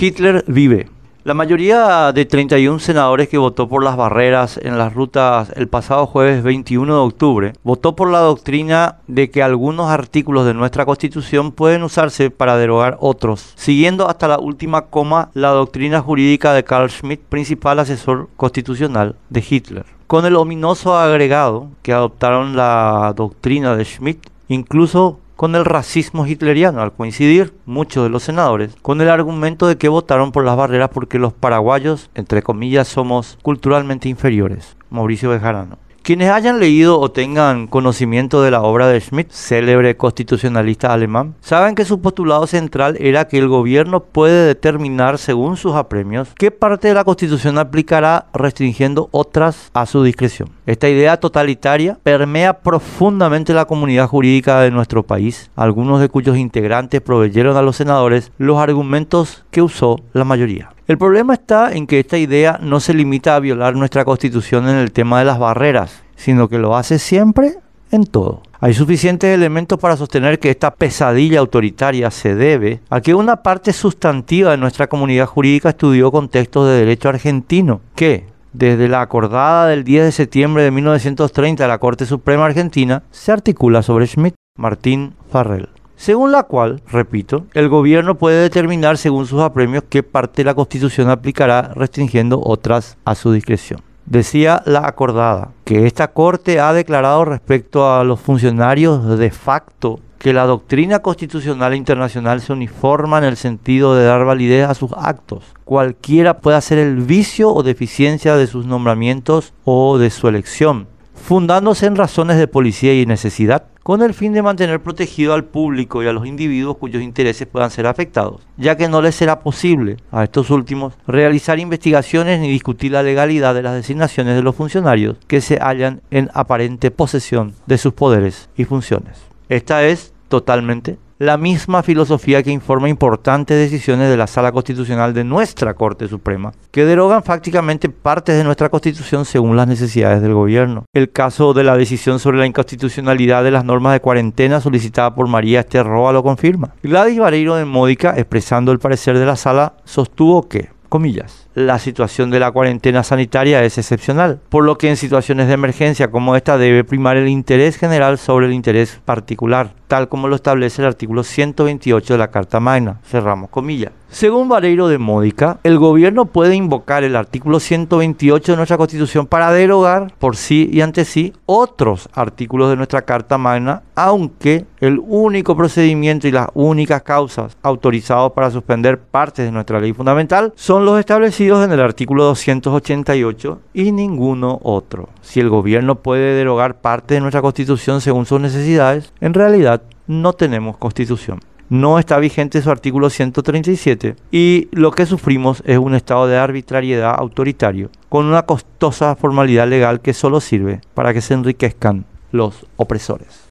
Hitler vive. La mayoría de 31 senadores que votó por las barreras en las rutas el pasado jueves 21 de octubre votó por la doctrina de que algunos artículos de nuestra constitución pueden usarse para derogar otros, siguiendo hasta la última coma la doctrina jurídica de Carl Schmitt, principal asesor constitucional de Hitler. Con el ominoso agregado que adoptaron la doctrina de Schmitt, incluso con el racismo hitleriano, al coincidir muchos de los senadores con el argumento de que votaron por las barreras porque los paraguayos, entre comillas, somos culturalmente inferiores. Mauricio Bejarano. Quienes hayan leído o tengan conocimiento de la obra de Schmidt, célebre constitucionalista alemán, saben que su postulado central era que el gobierno puede determinar según sus apremios qué parte de la constitución aplicará restringiendo otras a su discreción. Esta idea totalitaria permea profundamente la comunidad jurídica de nuestro país, algunos de cuyos integrantes proveyeron a los senadores los argumentos que usó la mayoría. El problema está en que esta idea no se limita a violar nuestra constitución en el tema de las barreras, sino que lo hace siempre en todo. Hay suficientes elementos para sostener que esta pesadilla autoritaria se debe a que una parte sustantiva de nuestra comunidad jurídica estudió contextos de derecho argentino, que, desde la acordada del 10 de septiembre de 1930 de la Corte Suprema Argentina, se articula sobre Schmidt, Martín Farrell según la cual, repito, el gobierno puede determinar según sus apremios qué parte de la Constitución aplicará, restringiendo otras a su discreción. Decía la acordada que esta Corte ha declarado respecto a los funcionarios de facto que la doctrina constitucional internacional se uniforma en el sentido de dar validez a sus actos. Cualquiera puede ser el vicio o deficiencia de sus nombramientos o de su elección, fundándose en razones de policía y necesidad, con el fin de mantener protegido al público y a los individuos cuyos intereses puedan ser afectados, ya que no les será posible a estos últimos realizar investigaciones ni discutir la legalidad de las designaciones de los funcionarios que se hallan en aparente posesión de sus poderes y funciones. Esta es totalmente la misma filosofía que informa importantes decisiones de la Sala Constitucional de nuestra Corte Suprema, que derogan fácticamente partes de nuestra Constitución según las necesidades del gobierno. El caso de la decisión sobre la inconstitucionalidad de las normas de cuarentena solicitada por María Esther Roa lo confirma. Gladys Vareiro de Módica, expresando el parecer de la Sala, sostuvo que, comillas, la situación de la cuarentena sanitaria es excepcional, por lo que en situaciones de emergencia como esta debe primar el interés general sobre el interés particular, tal como lo establece el artículo 128 de la Carta Magna. Cerramos comillas. Según Vareiro de Módica, el gobierno puede invocar el artículo 128 de nuestra Constitución para derogar por sí y ante sí otros artículos de nuestra Carta Magna, aunque el único procedimiento y las únicas causas autorizados para suspender partes de nuestra ley fundamental son los establecidos en el artículo 288 y ninguno otro. Si el gobierno puede derogar parte de nuestra constitución según sus necesidades, en realidad no tenemos constitución. No está vigente su artículo 137 y lo que sufrimos es un estado de arbitrariedad autoritario con una costosa formalidad legal que solo sirve para que se enriquezcan los opresores.